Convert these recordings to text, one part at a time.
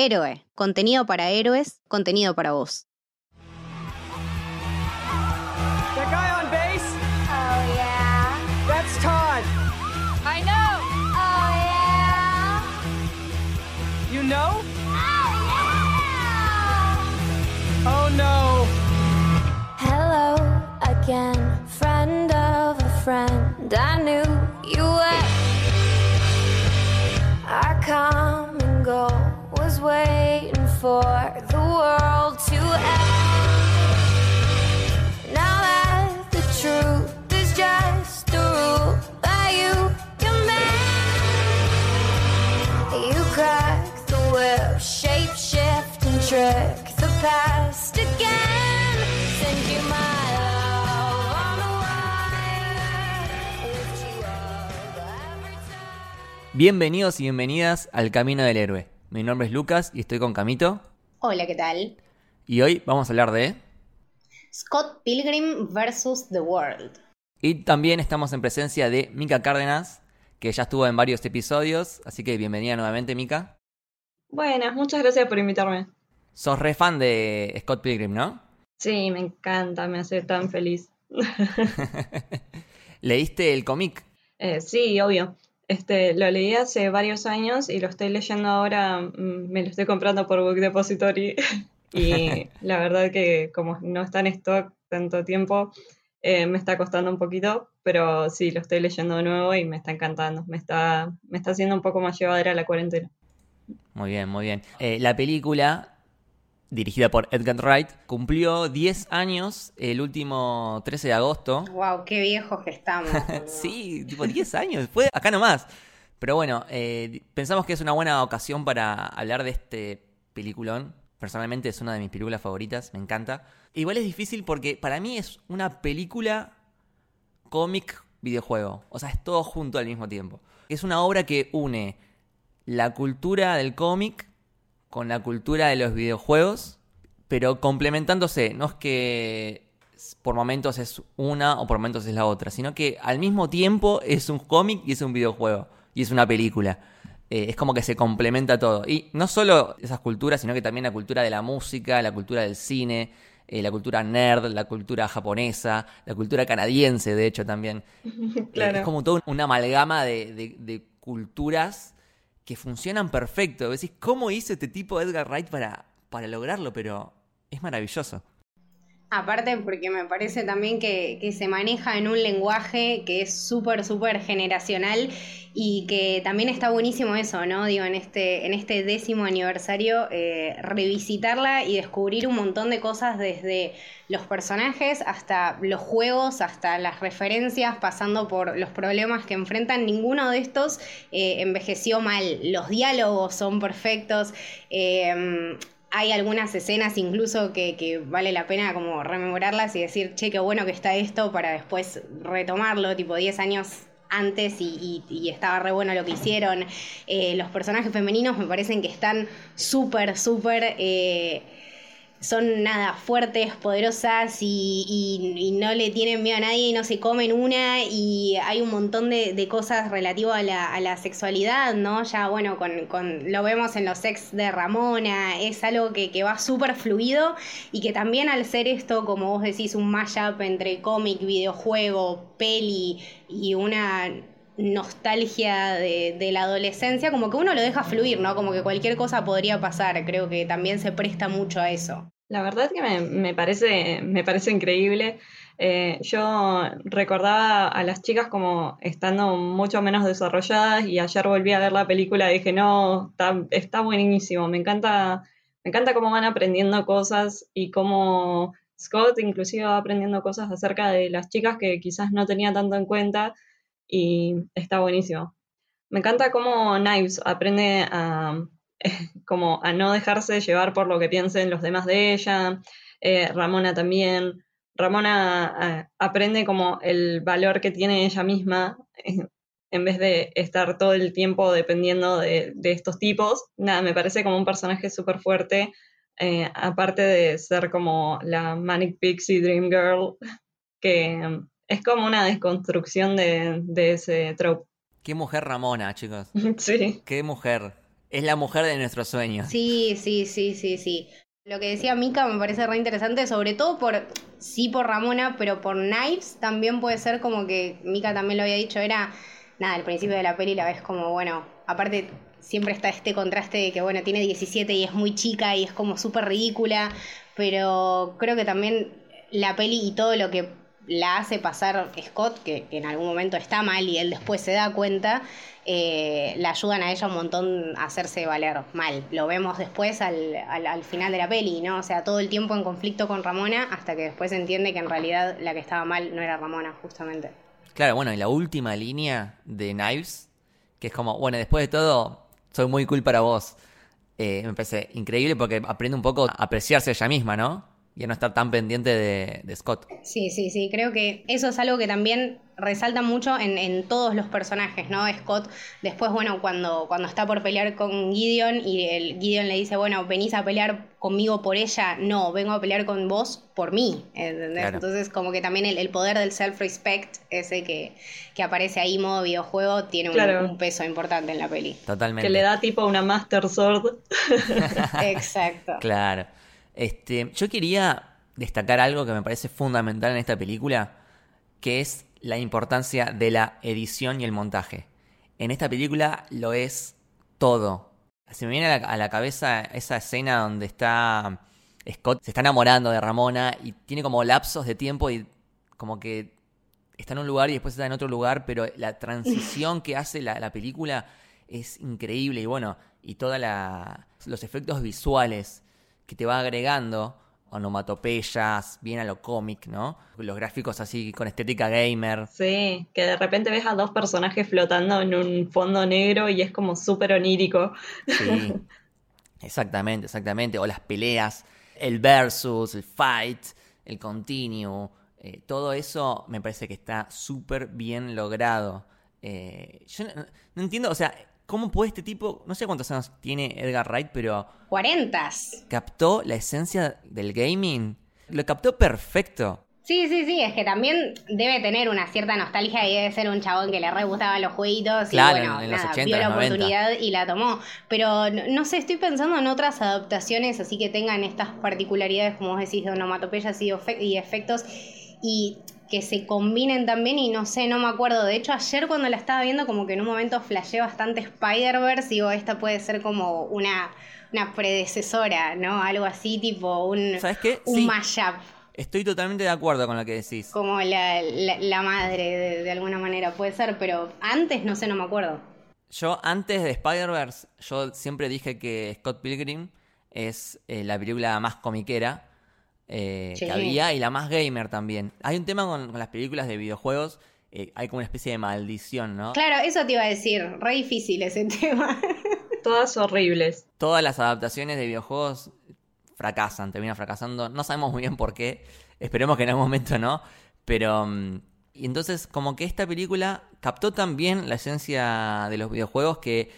Héroe, contenido para héroes, contenido para vos. That guy on base? Oh yeah. That's Todd. I know. Oh yeah. You know? Oh Oh no. Hello again, friend of a friend. I knew you were. Our common goal waiting for the world to end. Now that the truth is just a rule that you command, you crack the whip, shape shift and trick the past again. Send you my. Bienvenidos y bienvenidas al Camino del Héroe. Mi nombre es Lucas y estoy con Camito. Hola, ¿qué tal? Y hoy vamos a hablar de... Scott Pilgrim vs. The World. Y también estamos en presencia de Mika Cárdenas, que ya estuvo en varios episodios, así que bienvenida nuevamente, Mika. Buenas, muchas gracias por invitarme. Sos re fan de Scott Pilgrim, ¿no? Sí, me encanta, me hace tan feliz. ¿Leíste el cómic? Eh, sí, obvio. Este, lo leí hace varios años y lo estoy leyendo ahora, mm, me lo estoy comprando por Book Depository y la verdad que como no está en stock tanto tiempo, eh, me está costando un poquito, pero sí, lo estoy leyendo de nuevo y me está encantando, me está, me está haciendo un poco más llevadera la cuarentena. Muy bien, muy bien. Eh, la película, dirigida por Edgar Wright, cumplió 10 años el último 13 de agosto. Wow, qué viejos que estamos. Sí, tipo 10 años, fue acá nomás. Pero bueno, eh, pensamos que es una buena ocasión para hablar de este peliculón. Personalmente es una de mis películas favoritas, me encanta. Igual es difícil porque para mí es una película, cómic, videojuego. O sea, es todo junto al mismo tiempo. Es una obra que une la cultura del cómic con la cultura de los videojuegos, pero complementándose. No es que por momentos es una o por momentos es la otra, sino que al mismo tiempo es un cómic y es un videojuego y es una película. Eh, es como que se complementa todo. Y no solo esas culturas, sino que también la cultura de la música, la cultura del cine, eh, la cultura nerd, la cultura japonesa, la cultura canadiense, de hecho, también. Eh, es como todo una amalgama de, de- de culturas que funcionan perfecto. Decís, ¿cómo hizo este tipo Edgar Wright para, para lograrlo? Pero es maravilloso. Aparte porque me parece también que, se maneja en un lenguaje que es súper, súper generacional y que también está buenísimo eso, ¿no? Digo, en este, en este décimo aniversario, eh, revisitarla y descubrir un montón de cosas desde los personajes hasta los juegos, hasta las referencias, pasando por los problemas que enfrentan. Ninguno de estos eh, envejeció mal. Los diálogos son perfectos. Eh, hay algunas escenas incluso que, que vale la pena como rememorarlas y decir, che, qué bueno que está esto para después retomarlo, tipo 10 años antes y, estaba re bueno lo que hicieron. Eh, los personajes femeninos me parecen que están súper, súper... eh, son nada, fuertes, poderosas y, y- no le tienen miedo a nadie y no se comen una y hay un montón de, de cosas relativas a la, a la sexualidad, ¿no? Ya bueno, con, con- lo vemos en los sex de Ramona, es algo que, que va súper fluido y que también al ser esto, como vos decís, un mashup entre cómic, videojuego, peli y una nostalgia de, la adolescencia, como que uno lo deja fluir, ¿no? Como que cualquier cosa podría pasar, creo que también se presta mucho a eso. La verdad que me, me parece, me parece increíble. Eh, yo recordaba a las chicas como estando mucho menos desarrolladas y ayer volví a ver la película y dije, no, está, está buenísimo, me encanta, me encanta cómo van aprendiendo cosas y cómo Scott inclusive va aprendiendo cosas acerca de las chicas que quizás no tenía tanto en cuenta y está buenísimo. Me encanta cómo Knives aprende a, como a no dejarse llevar por lo que piensen los demás de ella. Eh, Ramona también. Ramona aprende como el valor que tiene ella misma en vez de estar todo el tiempo dependiendo de, de estos tipos. Nada, me parece como un personaje súper fuerte, eh, aparte de ser como la Manic Pixie Dream Girl, que es como una desconstrucción de, de ese trope. Qué mujer Ramona, chicos. Sí. Qué mujer. Es la mujer de nuestros sueños. Sí, sí, sí, sí, sí. Lo que decía Mika me parece re interesante, sobre todo por, sí por Ramona, pero por Knives también puede ser como que Mika también lo había dicho, era, nada, al principio de la peli la ves como, bueno, aparte siempre está este contraste de que, bueno, tiene 17 y es muy chica y es como súper ridícula, pero creo que también la peli y todo lo que la hace pasar Scott, que, en algún momento está mal y él después se da cuenta, eh, la ayudan a ella un montón a hacerse valer mal. Lo vemos después al, al, al final de la peli, ¿no? O sea, todo el tiempo en conflicto con Ramona hasta que después entiende que en realidad la que estaba mal no era Ramona, justamente. Claro, bueno, y la última línea de Knives, que es como, bueno, después de todo, soy muy cool para vos. Eh, me parece increíble porque aprende un poco a apreciarse ella misma, ¿no? Y a no estar tan pendiente de, de Scott. Sí, sí, sí, creo que eso es algo que también resalta mucho en, en, todos los personajes, ¿no? Scott, después, bueno, cuando, cuando está por pelear con Gideon y el Gideon le dice, bueno, venís a pelear conmigo por ella, no, vengo a pelear con vos por mí, ¿entendés? Claro. Entonces, como que también el, el poder del self-respect, ese que, que, aparece ahí modo videojuego, tiene un, claro. un, peso importante en la peli. Totalmente. Que le da tipo una Master Sword. Exacto. Claro. Este, yo quería destacar algo que me parece fundamental en esta película, que es la importancia de la edición y el montaje. En esta película lo es todo. Se me viene a la, cabeza esa escena donde está Scott, se está enamorando de Ramona y tiene como lapsos de tiempo y como que está en un lugar y después está en otro lugar, pero la transición que hace la, la película es increíble y bueno, y todos los efectos visuales que te va agregando onomatopeyas, bien a lo cómic, ¿no? Los gráficos así con estética gamer. Sí, que de repente ves a dos personajes flotando en un fondo negro y es como súper onírico. Sí, exactamente, exactamente. O las peleas, el versus, el fight, el continue. Eh, todo eso me parece que está súper bien logrado. Eh, yo no, no entiendo, o sea, ¿Cómo puede este tipo, no sé cuántos años tiene Edgar Wright, pero... 40. Captó la esencia del gaming. Lo captó perfecto. Sí, sí, sí, es que también debe tener una cierta nostalgia y debe ser un chabón que le re gustaban los jueguitos claro, y bueno, en nada, los 80, vio la 90. oportunidad y la tomó. Pero no, no, sé, estoy pensando en otras adaptaciones así que tengan estas particularidades, como vos decís, de onomatopeyas y, y efectos. Y que se combinen también y no sé, no me acuerdo. De hecho, ayer cuando la estaba viendo, como que en un momento flashé bastante Spider-Verse, digo, esta puede ser como una, una predecesora, ¿no? Algo así, tipo un, ¿Sabes qué? un Sí. mashup. Estoy totalmente de acuerdo con lo que decís. Como la, la, la madre, de, de, alguna manera, puede ser, pero antes no sé, no me acuerdo. Yo, antes de Spider-Verse, yo siempre dije que Scott Pilgrim es eh, la película más comiquera eh, Sí. que había y la más gamer también. Hay un tema con, con las películas de videojuegos, eh, hay como una especie de maldición, ¿no? Claro, eso te iba a decir, re difícil ese tema. Todas horribles. Todas las adaptaciones de videojuegos fracasan, terminan fracasando. No sabemos muy bien por qué. Esperemos que en algún momento no. Pero. mm, Y entonces, como que esta película captó también la esencia de los videojuegos que,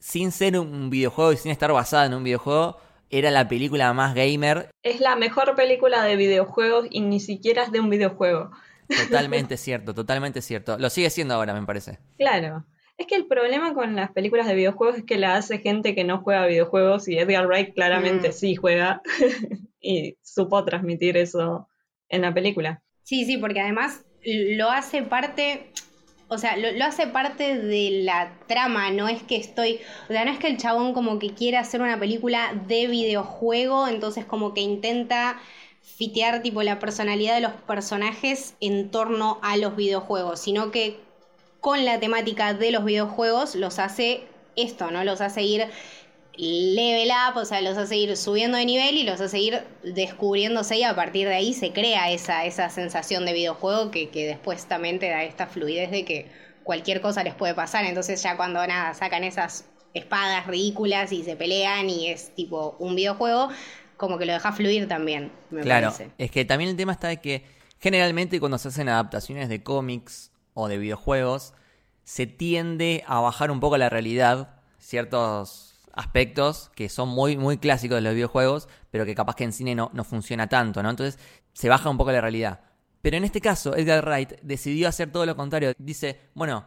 sin ser un videojuego y sin estar basada en un videojuego, era la película más gamer. Es la mejor película de videojuegos y ni siquiera es de un videojuego. Totalmente cierto, totalmente cierto. Lo sigue siendo ahora, me parece. Claro. Es que el problema con las películas de videojuegos es que la hace gente que no juega videojuegos y Edgar Wright claramente Mm. sí juega y supo transmitir eso en la película. Sí, sí, porque además lo hace parte, o sea, lo, hace parte de la trama, no es que estoy, o sea, no es que el chabón como que quiera hacer una película de videojuego, entonces como que intenta fitear tipo la personalidad de los personajes en torno a los videojuegos, sino que con la temática de los videojuegos los hace esto, ¿no? Los hace ir level up, o sea, los hace ir subiendo de nivel y los hace ir descubriéndose y a partir de ahí se crea esa, esa sensación de videojuego que, que después también te da esta fluidez de que cualquier cosa les puede pasar. Entonces ya cuando nada, sacan esas espadas ridículas y se pelean y es tipo un videojuego, como que lo deja fluir también, me Claro, parece. es que también el tema está de que generalmente cuando se hacen adaptaciones de cómics o de videojuegos, se tiende a bajar un poco la realidad, ciertos aspectos que son muy, muy clásicos de los videojuegos, pero que capaz que en cine no, no funciona tanto, ¿no? Entonces se baja un poco la realidad. Pero en este caso, Edgar Wright decidió hacer todo lo contrario. Dice, bueno,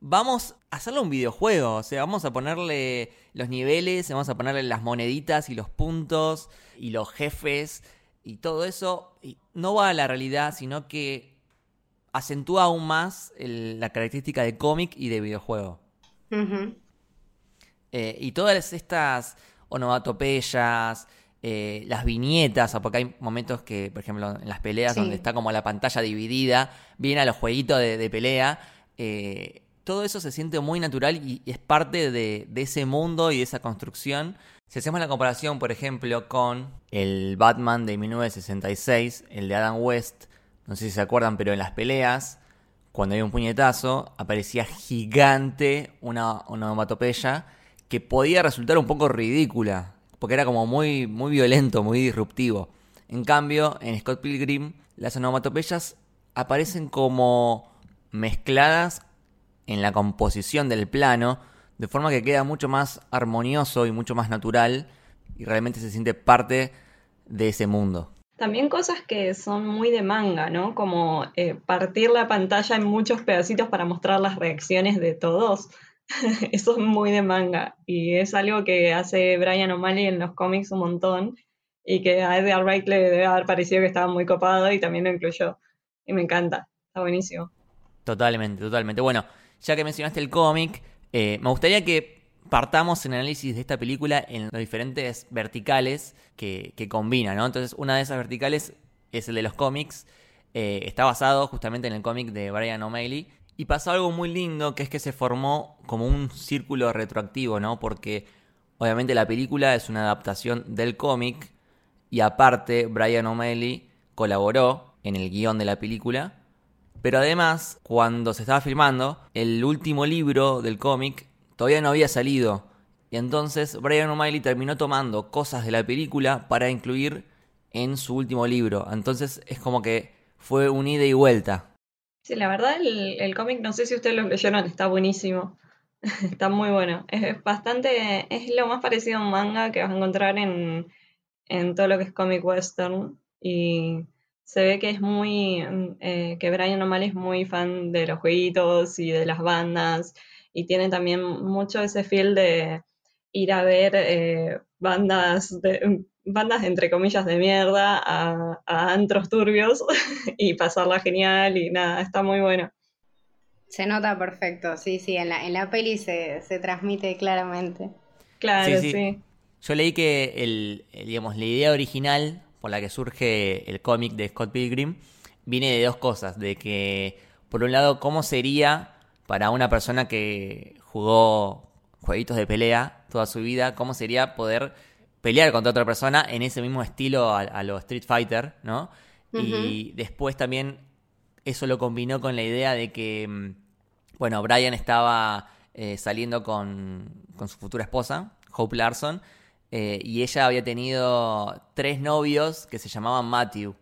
vamos a hacerle un videojuego. O sea, vamos a ponerle los niveles, vamos a ponerle las moneditas y los puntos y los jefes y todo eso. Y no va a la realidad, sino que acentúa aún más la característica de cómic y de videojuego. Eh, y todas estas onomatopeyas, eh, las viñetas, porque hay momentos que, por ejemplo, en las peleas Sí. donde está como la pantalla dividida, viene a los jueguitos de, de pelea, eh, todo eso se siente muy natural y, y es parte de, de ese mundo y de esa construcción. Si hacemos la comparación, por ejemplo, con el Batman de 1966, el de Adam West, no sé si se acuerdan, pero en las peleas, cuando hay un puñetazo, aparecía gigante una onomatopeya que podía resultar un poco ridícula, porque era como muy, muy violento, muy disruptivo. En cambio, en Scott Pilgrim, las onomatopeyas aparecen como mezcladas en la composición del plano, de forma que queda mucho más armonioso y mucho más natural, y realmente se siente parte de ese mundo. También cosas que son muy de manga, ¿no? Como eh, partir la pantalla en muchos pedacitos para mostrar las reacciones de todos. Eso es muy de manga y es algo que hace Brian O'Malley en los cómics un montón y que a Edgar Wright le debe haber parecido que estaba muy copado y también lo incluyó. Y me encanta, está buenísimo. Totalmente, totalmente. Bueno, ya que mencionaste el cómic, eh, me gustaría que partamos en el análisis de esta película en los diferentes verticales que, que combina, ¿no? Entonces, una de esas verticales es el de los cómics. eh, está basado justamente en el cómic de Brian O'Malley. Y pasó algo muy lindo, que es que se formó como un círculo retroactivo, ¿no? Porque obviamente la película es una adaptación del cómic. Y aparte, Brian O'Malley colaboró en el guion de la película. Pero además, cuando se estaba filmando, el último libro del cómic todavía no había salido. Y entonces Brian O'Malley terminó tomando cosas de la película para incluir en su último libro. Entonces es como que fue un ida y vuelta. Sí, la verdad el, el cómic, no sé si ustedes lo leyeron, está buenísimo. Está muy bueno. Es, bastante, es lo más parecido a un manga que vas a encontrar en, en todo lo que es cómic western. Y se ve que es muy, mm, eh, que Brian O'Malley es muy fan de los jueguitos y de las bandas. Y tiene también mucho ese feel de ir a ver eh, bandas de, bandas entre comillas de mierda a, a antros turbios y pasarla genial y nada, está muy bueno. Se nota perfecto, sí, sí, en la, en la peli se, se transmite claramente. Claro, Sí, sí. sí. Yo leí que el, el, digamos, la idea original por la que surge el cómic de Scott Pilgrim viene de dos cosas. De que, por un lado, cómo sería para una persona que jugó jueguitos de pelea toda su vida, cómo sería poder pelear contra otra persona en ese mismo estilo a, a los Street Fighter, ¿no? Y después también eso lo combinó con la idea de que, mm, bueno, Brian estaba eh, saliendo con, con su futura esposa, Hope Larson, eh, y ella había tenido tres novios que se llamaban Matthew.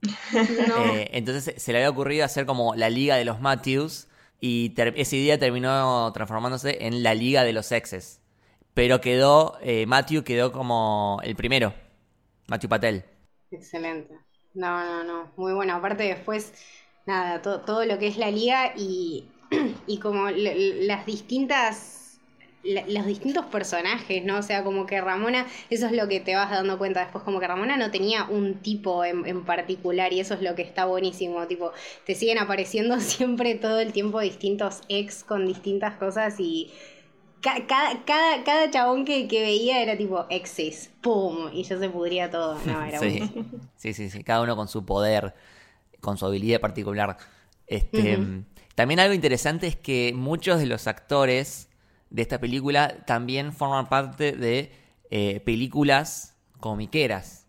No, Eh, entonces se le había ocurrido hacer como la Liga de los Matthews y ese día terminó transformándose en la Liga de los Exes. Pero quedó, eh, Matthew quedó como el primero, Matthew Patel. excelente. No, no, no, muy bueno. Aparte después, nada, to- todo lo que es la liga y, y como las distintas, los distintos personajes, ¿no? O sea, como que Ramona, eso es lo que te vas dando cuenta después, como que Ramona no tenía un tipo en, en particular y eso es lo que está buenísimo, tipo, te siguen apareciendo siempre todo el tiempo distintos ex con distintas cosas y cada, cada, cada chabón que, que veía era tipo exes, ¡pum! Y ya se pudría todo, no, era Sí. sí, sí, sí, cada uno con su poder, con su habilidad particular. Este, Ujú. También algo interesante es que muchos de los actores de esta película también forman parte de eh, películas comiqueras,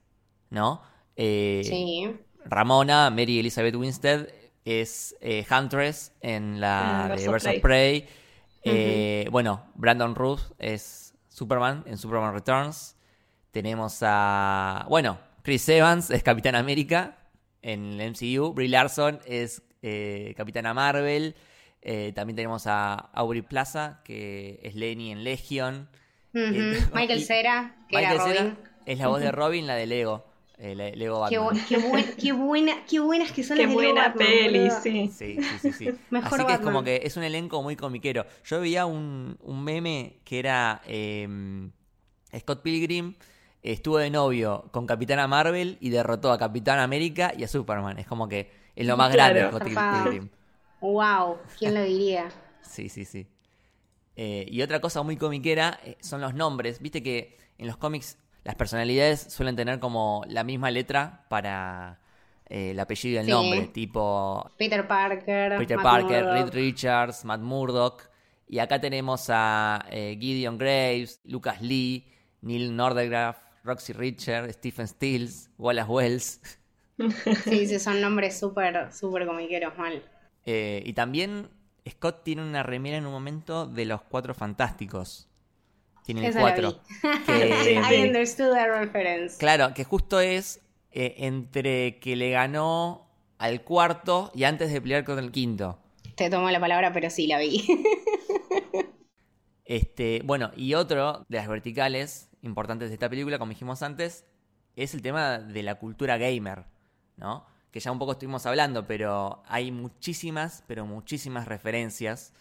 ¿no? Eh, Sí. Ramona, Mary Elizabeth Winstead, es eh, Huntress en la de Birds of Birds Eh, Bueno, Brandon Ruth es Superman en Superman Returns. Tenemos a. Bueno, Chris Evans es Capitán América en el MCU. Brie Larson es eh, Capitana Marvel. Eh, también tenemos a Aubrey Plaza, que es Lenny en Legion. Eh, Michael Cera, que Michael era Cera Robin. es la voz de Robin, la de Lego. Eh, Le- Lego Qué, Batman. bu- qué, buen- qué buena, qué buenas que son Qué las Lego buena Batman, peli, sí. Sí, sí, sí, sí. Mejor Así que es como que es un elenco muy comiquero. Yo veía un, un meme que era eh, Scott Pilgrim estuvo de novio con Capitana Marvel y derrotó a Capitán América y a Superman. Es como que es lo más Claro. grande de Scott. Pilgrim. Wow, ¿quién lo diría? Sí, sí, sí. Eh, y otra cosa muy comiquera eh, son los nombres. Viste que en los cómics las personalidades suelen tener como la misma letra para eh, el apellido y el Sí. nombre. Tipo Peter Parker. Peter Matt Parker. Reed Richards, Matt Murdock. Y acá tenemos a eh, Gideon Graves, Lucas Lee, Neil Nordegraf, Roxy Richard, Stephen Stills, Wallace Wells. Sí, sí, son nombres súper, súper comiqueros, mal. Eh, y también Scott tiene una remera en un momento de los Cuatro Fantásticos. Tiene el Esa cuatro. Que. I understood the reference. claro, que justo es eh, entre que le ganó al cuarto y antes de pelear con el quinto. Te tomo la palabra, pero sí la vi. Este, bueno, y otro de las verticales importantes de esta película, como dijimos antes, es el tema de la cultura gamer, ¿no? Que ya un poco estuvimos hablando, pero hay muchísimas, pero muchísimas referencias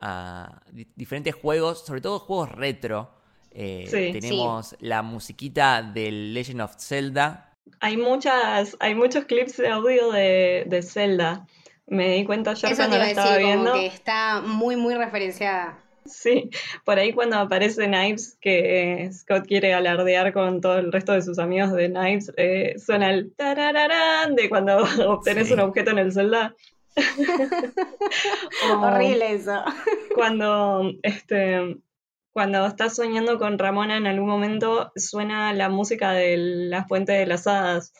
a di- diferentes juegos, sobre todo juegos retro. Eh, Sí. tenemos la musiquita del Legend of Zelda. Hay muchas, hay muchos clips de audio de, de Zelda. Me di cuenta ayer Eso cuando la estaba decir, viendo. como que está muy, muy referenciada. Sí, por ahí cuando aparece Knives, que Scott quiere alardear con todo el resto de sus amigos de Knives, eh, suena el tarararán de cuando obtenés Sí. un objeto en el Zelda. Horrible eso. Cuando, este, cuando estás soñando con Ramona en algún momento suena la música de la Fuente de las Hadas,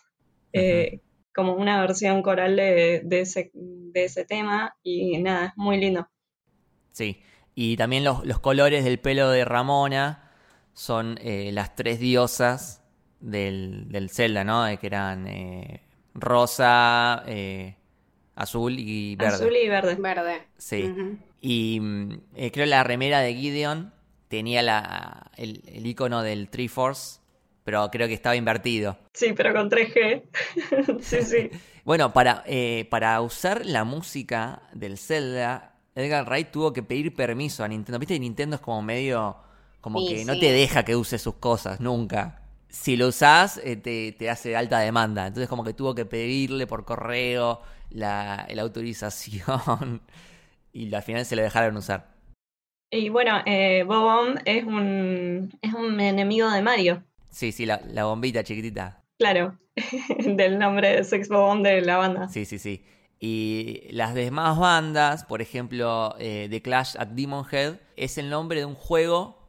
eh, como una versión coral de, de ese, de ese tema y nada, es muy lindo. Sí. Y también los, los colores del pelo de Ramona son eh, las tres diosas del, del Zelda, ¿no? Que eran eh, rosa, eh, azul y verde. Azul y verde. Verde. Sí. Y mm, eh, creo la remera de Gideon tenía la, el, el icono del Triforce, pero creo que estaba invertido. Sí, pero con 3G. sí, sí. Bueno, para, eh, para usar la música del Zelda, Edgar Wright tuvo que pedir permiso a Nintendo. Viste, Nintendo es como medio. como Sí, que no te deja que uses sus cosas, nunca. Si lo usás, eh, te, te hace alta demanda. Entonces, como que tuvo que pedirle por correo la, la autorización. y al final se lo dejaron usar. Y bueno, eh, Bob-omb es un, es un enemigo de Mario. Sí, sí, la, la bombita chiquitita. Claro, del nombre de Sex Bob-omb de la banda. Sí, sí, sí. Y las demás bandas, por ejemplo, eh, The Clash at Demon Head, es el nombre de un juego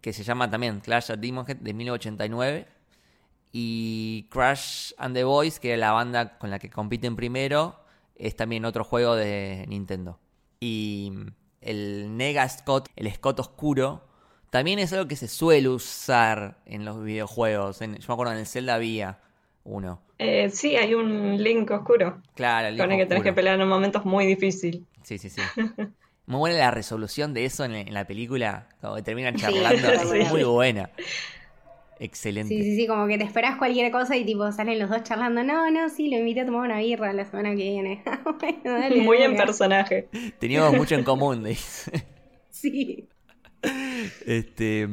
que se llama también Clash at Demon Head de 1989. Y Crash and the Boys, que es la banda con la que compiten primero, es también otro juego de Nintendo. Y el Nega Scott, el Scott oscuro, también es algo que se suele usar en los videojuegos. En- yo me acuerdo en el Zelda había uno. Eh, sí, hay un Link oscuro Claro, el con el Link que tenés que pelear en momentos muy difíciles. Sí, sí, sí. Muy buena la resolución de eso en, en la película. Que terminan charlando. sí. es muy buena. Excelente. Sí, sí, sí, como que te esperás cualquier cosa y tipo salen los dos charlando. No, no, sí, lo invité a tomar una birra la semana que viene. Bueno, dale, muy en personaje. Teníamos mucho en común, dice. Sí. Este.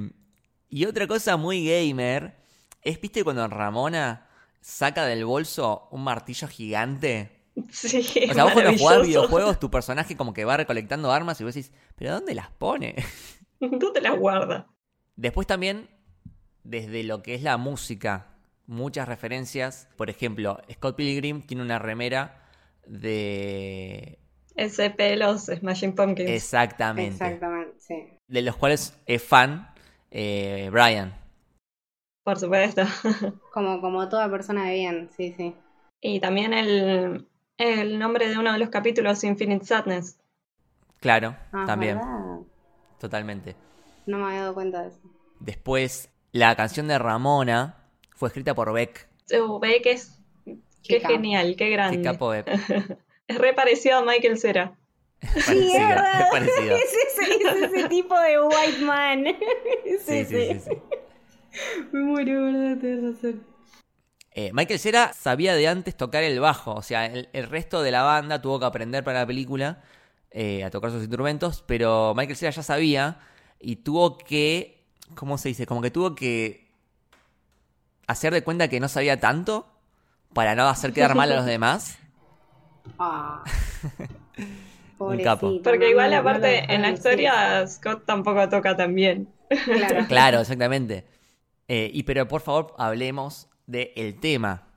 Y otra cosa muy gamer es, ¿viste cuando Ramona saca del bolso un martillo gigante? Sí, O sea, vos cuando jugás videojuegos, tu personaje como que va recolectando armas y vos decís, ¿pero dónde las pone? Tú te las guardas. Después también, desde lo que es la música, muchas referencias. Por ejemplo, Scott Pilgrim tiene una remera de... SP, los Smashing Pumpkins. Exactamente. Exactamente, sí. De los cuales es fan eh, Brian. Por supuesto. Como, como toda persona de bien, sí, sí. y también el, el nombre de uno de los capítulos, Infinite Sadness. Claro, Ah, también. ¿verdad? Totalmente. No me había dado cuenta de eso. Después, la canción de Ramona fue escrita por Beck. Ve que es Qué genial, qué grande. Qué capo Beck. Es re parecido a Michael Cera. Parecido, es verdad. es parecido. Es ese, es ese tipo de white man. Es Sí, sí, ese. sí, sí. Me muero, ¿verdad? Tienes razón. Eh, Michael Cera sabía de antes tocar el bajo, o sea, el, el resto de la banda tuvo que aprender para la película eh, a tocar sus instrumentos, pero Michael Cera ya sabía y tuvo que, ¿cómo se dice? Como que tuvo que hacer de cuenta que no sabía tanto para no hacer quedar mal a los demás. Ah. Un capo. Porque no, igual no, no lo aparte en la historia Scott tampoco toca tan bien. Claro. Claro, exactamente. Eh, y pero por favor hablemos del el tema,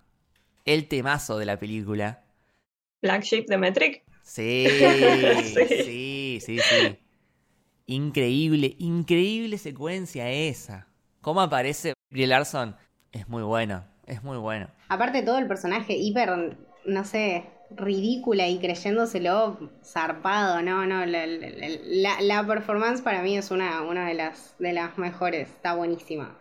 el temazo de la película. Black Sheep de Metric. Sí, sí, sí, sí. Increíble, increíble secuencia esa. ¿Cómo aparece Brie Larson? Es muy bueno, es muy bueno. Aparte todo el personaje hiper, no sé, ridícula y creyéndoselo zarpado, no, no, la, la- performance para mí es una, una de las de las mejores, está buenísima.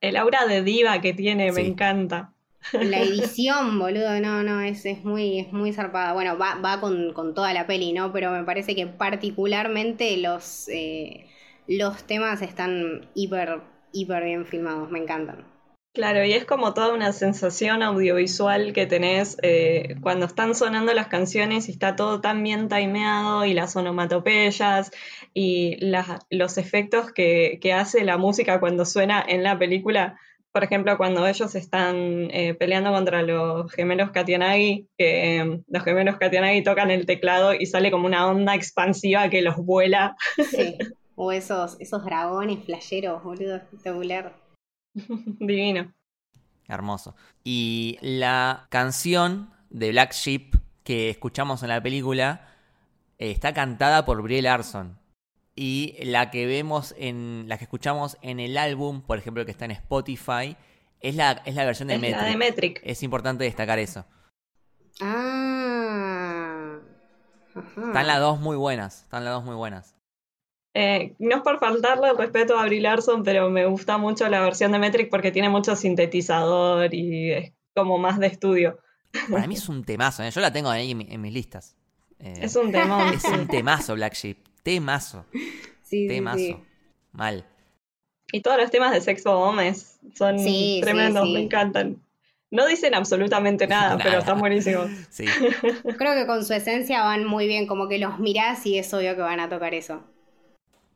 El aura de diva que tiene me encanta. La edición, boludo, no, no, es, es muy, es muy zarpada. Bueno, va, va con, con toda la peli, ¿no? Pero me parece que particularmente los, eh, los temas están hiper, hiper bien filmados, me encantan. Claro, y es como toda una sensación audiovisual que tenés eh, cuando están sonando las canciones y está todo tan bien timeado y las onomatopeyas y las- los efectos que, que hace la música cuando suena en la película. Por ejemplo, cuando ellos están eh, peleando contra los gemelos Katianagi, que eh, los gemelos Katianagi tocan el teclado y sale como una onda expansiva que los vuela. Sí. O esos, esos dragones flasheros, boludo, espectacular. Divino. Hermoso. Y la canción de Black Sheep que escuchamos en la película eh, está cantada por Brie Larson. Y la que vemos en. la que escuchamos en el álbum, por ejemplo, que está en Spotify, es la, es la versión de Es Metric. la de Metric. Es importante destacar eso. Ah. Ajá. Están las dos muy buenas. Están las dos muy buenas. Eh, no es por faltarle el respeto a Brie Larson, pero me gusta mucho la versión de Metric porque tiene mucho sintetizador y es como más de estudio. Para mí es un temazo. ¿eh? Yo la tengo ahí en, mi- en mis listas. Eh, Es un temón. es un temazo, Black Sheep. Temazo. Sí, Temazo. sí. Mal. Y todos los temas de Sex Bombs son tremendos, sí. me encantan. No dicen absolutamente nada, Nada. pero están buenísimos. Sí. Creo que con su esencia van muy bien, como que los mirás y es obvio que van a tocar eso.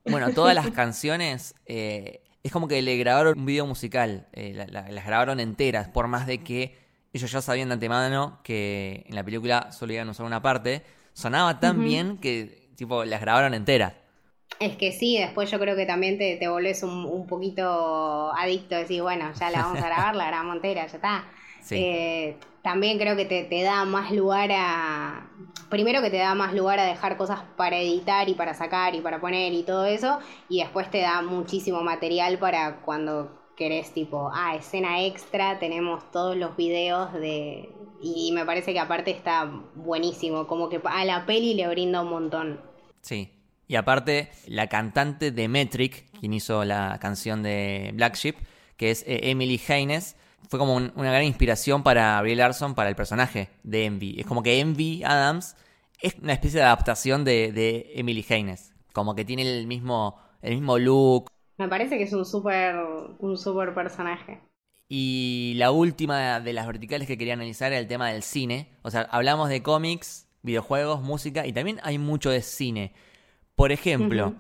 Bueno, todas las canciones eh, es como que le grabaron un video musical, eh, la- la- las grabaron enteras, por más de que ellos ya sabían de antemano que en la película solo iban a usar una parte, sonaba tan bien que tipo las grabaron enteras. Es que sí, después yo creo que también te, te volvés un, un poquito adicto, decir, bueno, ya la vamos a grabar, la grabamos entera, ya está. Sí. Eh, también creo que te, te da más lugar a... Primero que te da más lugar a dejar cosas para editar y para sacar y para poner y todo eso, y después te da muchísimo material para cuando querés tipo, ah, escena extra, tenemos todos los videos de... Y me parece que aparte está buenísimo, como que a la peli le brinda un montón. Sí. Y aparte, la cantante de Metric, quien hizo la canción de Black Sheep, que es eh, Emily Haynes, fue como un- una gran inspiración para Brie Larson para el personaje de Envy. Es como que Envy Adams es una especie de adaptación de, de Emily Haynes. Como que tiene el mismo, el mismo look. Me parece que es un súper un súper personaje. Y la última de las verticales que quería analizar era el tema del cine. O sea, hablamos de cómics, videojuegos, música y también hay mucho de cine. Por ejemplo.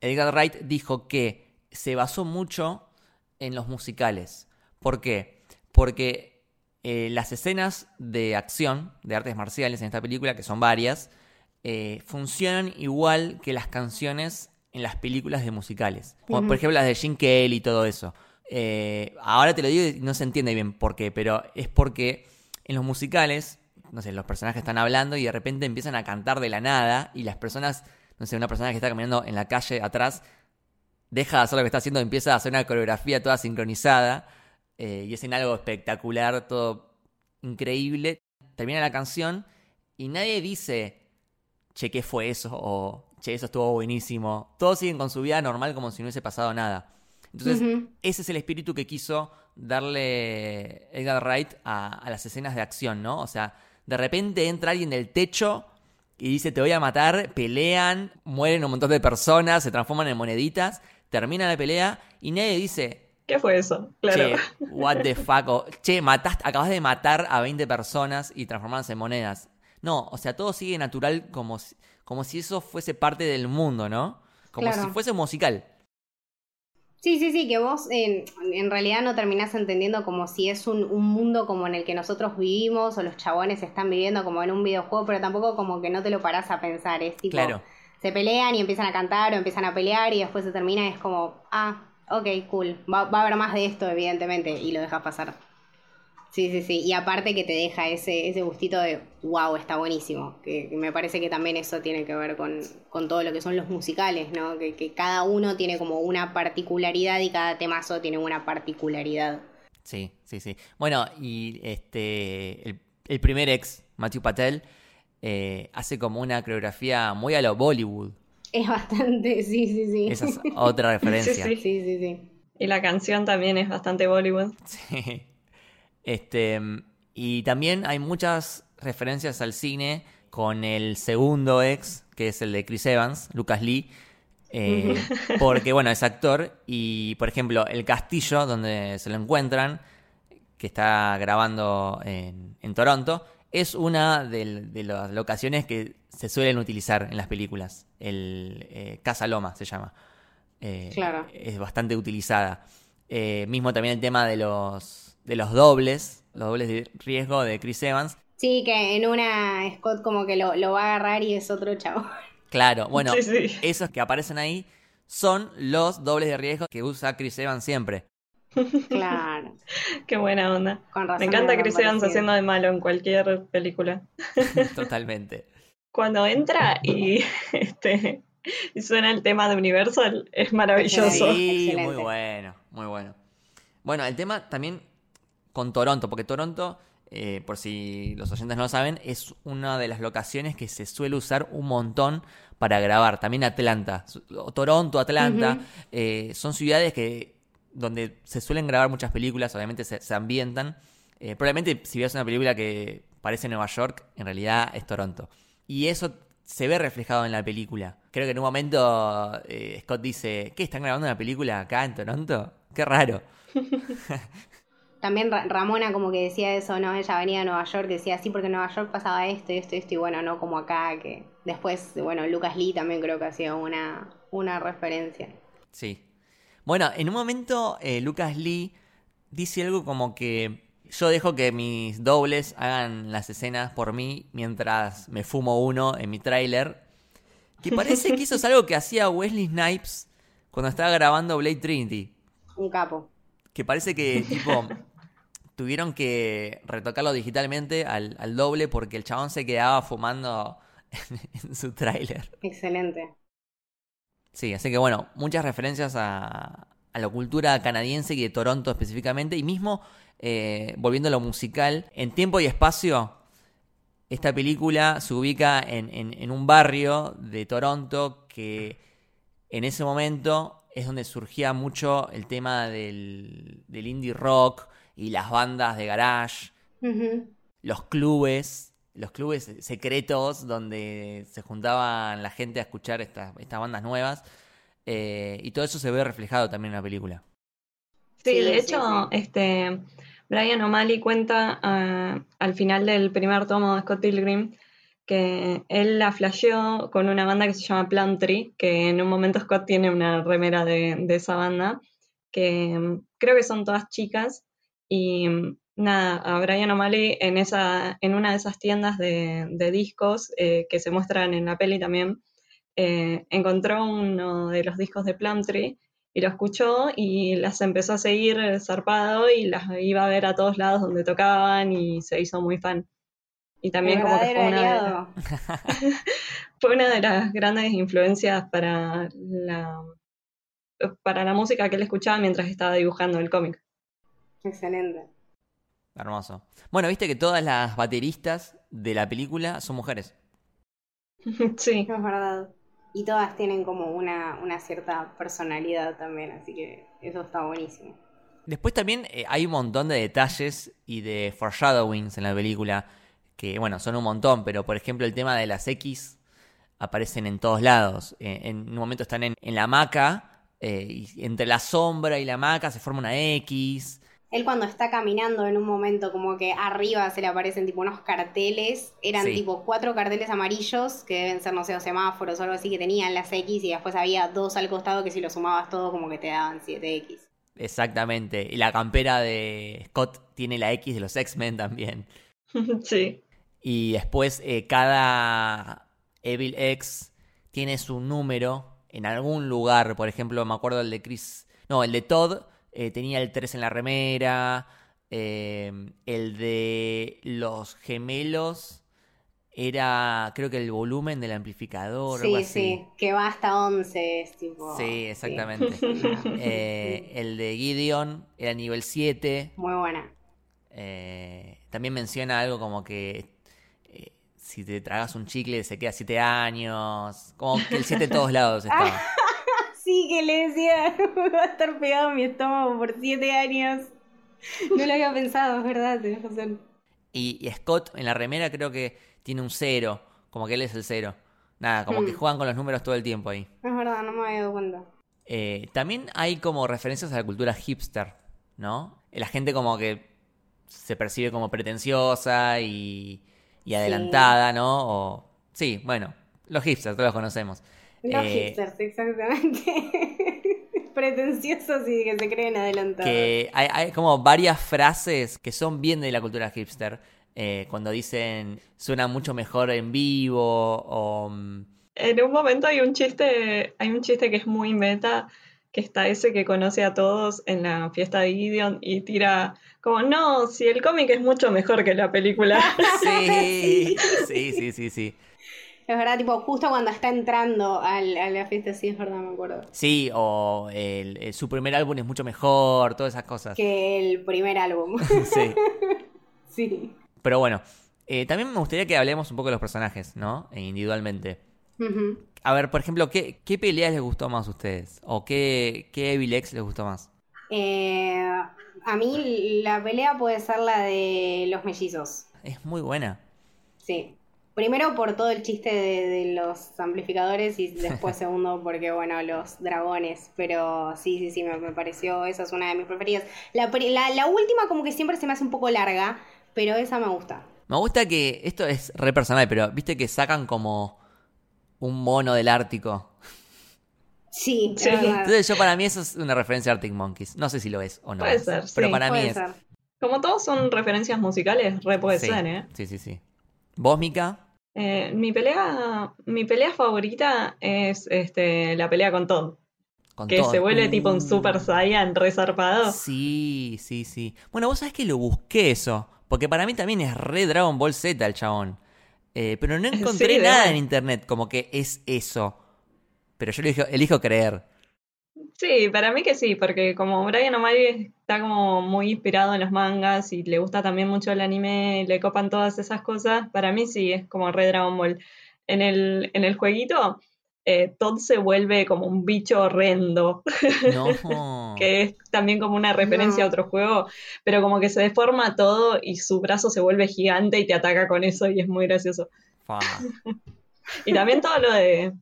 Edgar Wright dijo que se basó mucho en los musicales. ¿Por qué? Porque eh, las escenas de acción, de artes marciales en esta película, que son varias, eh, funcionan igual que las canciones en las películas de musicales. Como, Por ejemplo, las de Jim Kelly y todo eso. Eh, ahora te lo digo y no se entiende bien por qué, pero es porque en los musicales, no sé, los personajes están hablando y de repente empiezan a cantar de la nada y las personas, no sé, una persona que está caminando en la calle atrás deja de hacer lo que está haciendo y empieza a hacer una coreografía toda sincronizada eh, y es en algo espectacular, todo increíble. Termina la canción y nadie dice, che, ¿qué fue eso? O, che, eso estuvo buenísimo. Todos siguen con su vida normal como si no hubiese pasado nada. Entonces, ese es el espíritu que quiso darle Edgar Wright a, a las escenas de acción, ¿no? O sea, de repente entra alguien del techo y dice te voy a matar, pelean, mueren un montón de personas, se transforman en moneditas, termina la pelea y nadie dice ¿Qué fue eso? Claro. Che, what the fuck. o, che, mataste, acabas de matar a 20 personas y transformarlas en monedas. No, o sea, todo sigue natural como si, como si eso fuese parte del mundo, ¿no? Como Claro. si fuese musical. Sí, sí, sí, que vos en, en realidad no terminás entendiendo como si es un, un mundo como en el que nosotros vivimos o los chabones están viviendo como en un videojuego, pero tampoco como que no te lo parás a pensar, es tipo, Claro. se pelean y empiezan a cantar o empiezan a pelear y después se termina y es como, ah, ok, cool, va, va a haber más de esto evidentemente y lo dejas pasar. Sí, sí, sí, y aparte que te deja ese, ese gustito de, wow, está buenísimo, que, que me parece que también eso tiene que ver con, con todo lo que son los musicales, ¿no? Que, que cada uno tiene como una particularidad y cada temazo tiene una particularidad. Sí, sí, sí. Bueno, y este el, el primer ex, Matthew Patel, eh, hace como una coreografía muy a lo Bollywood. Es bastante, sí, sí, sí. Esa es otra referencia. Sí, sí, sí, sí. Y la canción también es bastante Bollywood. Sí. Este, y también hay muchas referencias al cine con el segundo ex, que es el de Chris Evans, Lucas Lee. eh, porque, bueno, es actor. Y, por ejemplo, el castillo donde se lo encuentran, que está grabando en, en Toronto, es una de, de las locaciones que se suelen utilizar en las películas. El eh, Casa Loma se llama. Eh, Claro. Es bastante utilizada. Mismo también el tema de los, de los dobles, los dobles de riesgo de Chris Evans. Sí, que en una Scott como que lo, lo va a agarrar y es otro chavo. Claro, bueno, Sí, sí. esos que aparecen ahí son los dobles de riesgo que usa Chris Evans siempre. Claro. Qué buena onda. Con razón Me encanta Chris Evans parecido. haciendo de malo en cualquier película. Totalmente. Cuando entra y este y suena el tema de Universal, es maravilloso. Sí, Excelente. muy bueno, muy bueno. Bueno, el tema también con Toronto, porque Toronto, eh, por si los oyentes no lo saben, es una de las locaciones que se suele usar un montón para grabar. También Atlanta, Toronto, Atlanta, eh, son ciudades que donde se suelen grabar muchas películas, obviamente se, se ambientan. Eh, probablemente si ves una película que parece Nueva York, en realidad es Toronto. Y eso se ve reflejado en la película. Creo que en un momento eh, Scott dice, ¿qué? ¿Están grabando una película acá en Toronto? Qué raro. También Ra- Ramona como que decía eso, ¿no? Ella venía a Nueva York, decía, sí, porque en Nueva York pasaba esto y esto y esto, y bueno, no como acá, que después, bueno, Lucas Lee también creo que hacía una, una referencia. Sí. Bueno, en un momento eh, Lucas Lee dice algo como que yo dejo que mis dobles hagan las escenas por mí mientras me fumo uno en mi tráiler. Que parece que eso es algo que hacía Wesley Snipes cuando estaba grabando Blade Trinity. Un capo. Que parece que, tipo, tuvieron que retocarlo digitalmente al, al doble porque el chabón se quedaba fumando en, su tráiler. Excelente. Sí, así que bueno, muchas referencias a, a la cultura canadiense y de Toronto específicamente. Y mismo, eh, volviendo a lo musical, en tiempo y espacio, esta película se ubica en, en- en un barrio de Toronto que en ese momento es donde surgía mucho el tema del, del indie rock y las bandas de garage, los clubes, los clubes secretos donde se juntaban la gente a escuchar estas, estas bandas nuevas. eh, y todo eso se ve reflejado también en la película. Sí, Sí, de sí, hecho, sí. este Brian O'Malley cuenta ah, al final del primer tomo de Scott Pilgrim que él la flasheó con una banda que se llama Plantry, que en un momento Scott tiene una remera de, de esa banda, que mm, creo que son todas chicas, y mm, nada, a Brian O'Malley en, esa, en una de esas tiendas de, de discos eh, que se muestran en la peli también, eh, encontró uno de los discos de Plumtree y lo escuchó y las empezó a seguir eh, zarpado y las iba a ver a todos lados donde tocaban y se hizo muy fan. Y también como que fue una, de, fue una de las grandes influencias para la, para la música que él escuchaba mientras estaba dibujando el cómic. Excelente. Hermoso. Bueno, viste que todas las bateristas de la película son mujeres. sí, Es verdad. Y todas tienen como una, una cierta personalidad también, así que eso está buenísimo. Después también eh, hay un montón de detalles y de foreshadowings en la película, que bueno, son un montón, pero por ejemplo el tema de las X aparecen en todos lados. Eh, en un momento están en, en la hamaca eh, y entre la sombra y la hamaca se forma una X. Él cuando está caminando en un momento como que arriba se le aparecen tipo unos carteles, eran Sí. tipo cuatro carteles amarillos que deben ser, no sé, o semáforos o algo así que tenían las X y después había dos al costado que si lo sumabas todo como que te daban 7X. Exactamente. Y la campera de Scott tiene la X de los X-Men también. sí. Y después eh, cada Evil X tiene su número en algún lugar. Por ejemplo, me acuerdo el de Chris. No, el de Todd eh, tenía el 3 en la remera. eh, el de los gemelos era, creo que el volumen del amplificador. algo Sí, así. sí, que va hasta 11, es tipo... Sí, exactamente. Eh, el de Gideon era nivel 7. Muy buena. Eh, también menciona algo como que eh, si te tragas un chicle se queda 7 años. Como que el 7 en todos lados estaba. Sí, que le decía, va a estar pegado a mi estómago por 7 años. No lo había pensado, es verdad, tenés razón. Y, y Scott en la remera creo que tiene un 0. Como que él es el 0. Nada, como que Hmm. juegan con los números todo el tiempo ahí. Es verdad, no me había dado cuenta. Eh, también hay como referencias a la cultura hipster, ¿no? La gente como que se percibe como pretenciosa y, y adelantada, ¿no? O, sí, bueno, los hipsters, todos los conocemos. Los Eh, hipsters, exactamente. Pretenciosos y que se creen adelantados. que hay, hay como varias frases que son bien de la cultura hipster. eh, cuando dicen suena mucho mejor en vivo o... mm, En un momento hay un chiste, hay un chiste que es muy meta, que está ese que conoce a todos en la fiesta de Gideon y tira como, no, si el cómic es mucho mejor que la película. Sí, sí, sí, sí, sí. Es verdad, tipo, justo cuando está entrando al- a la fiesta, sí, es verdad, me acuerdo. Sí, o el- el- su primer álbum es mucho mejor, todas esas cosas. Que el primer álbum. Sí. sí. Pero bueno, eh, también me gustaría que hablemos un poco de los personajes, ¿no? E individualmente. A ver, por ejemplo, ¿qué, qué peleas les gustó más a ustedes? ¿O qué, qué Evil X les gustó más? Eh, a mí la pelea puede ser la de los mellizos. Es muy buena. Sí. Primero por todo el chiste de, de los amplificadores y después segundo porque, bueno, los dragones. Pero sí, sí, sí, me, me pareció, esa es una de mis preferidas. La, la, la última como que siempre se me hace un poco larga, pero esa me gusta. Me gusta que, esto es re personal, pero viste que sacan como un mono del Ártico. Sí, es Sí. Entonces yo para mí eso es una referencia a Arctic Monkeys. No sé si lo es o no. Puede es, ser, Pero sí, para mí Puede es. ser. Como todos son referencias musicales, re puede sí, ser, ¿eh? sí, sí, sí. ¿Vos, Mika? Eh, mi pelea, mi pelea favorita es este, la pelea con Todd, Con que se vuelve tipo un Uh. Super Saiyan resarpado. Sí, sí, sí. Bueno, vos sabés que lo busqué eso. Porque para mí también es re Dragon Ball Z el chabón. Eh, pero no encontré Sí, nada en internet como que es eso. Pero yo elijo, elijo creer. Sí, para mí que sí, porque como Brian O'Malley está como muy inspirado en los mangas y le gusta también mucho el anime, le copan todas esas cosas, para mí sí es como re Dragon Ball. En el, en el jueguito, eh, Todd se vuelve como un bicho horrendo, No. que es también como una referencia a otro juego, pero como que se deforma todo y su brazo se vuelve gigante y te ataca con eso y es muy gracioso. Y también todo lo de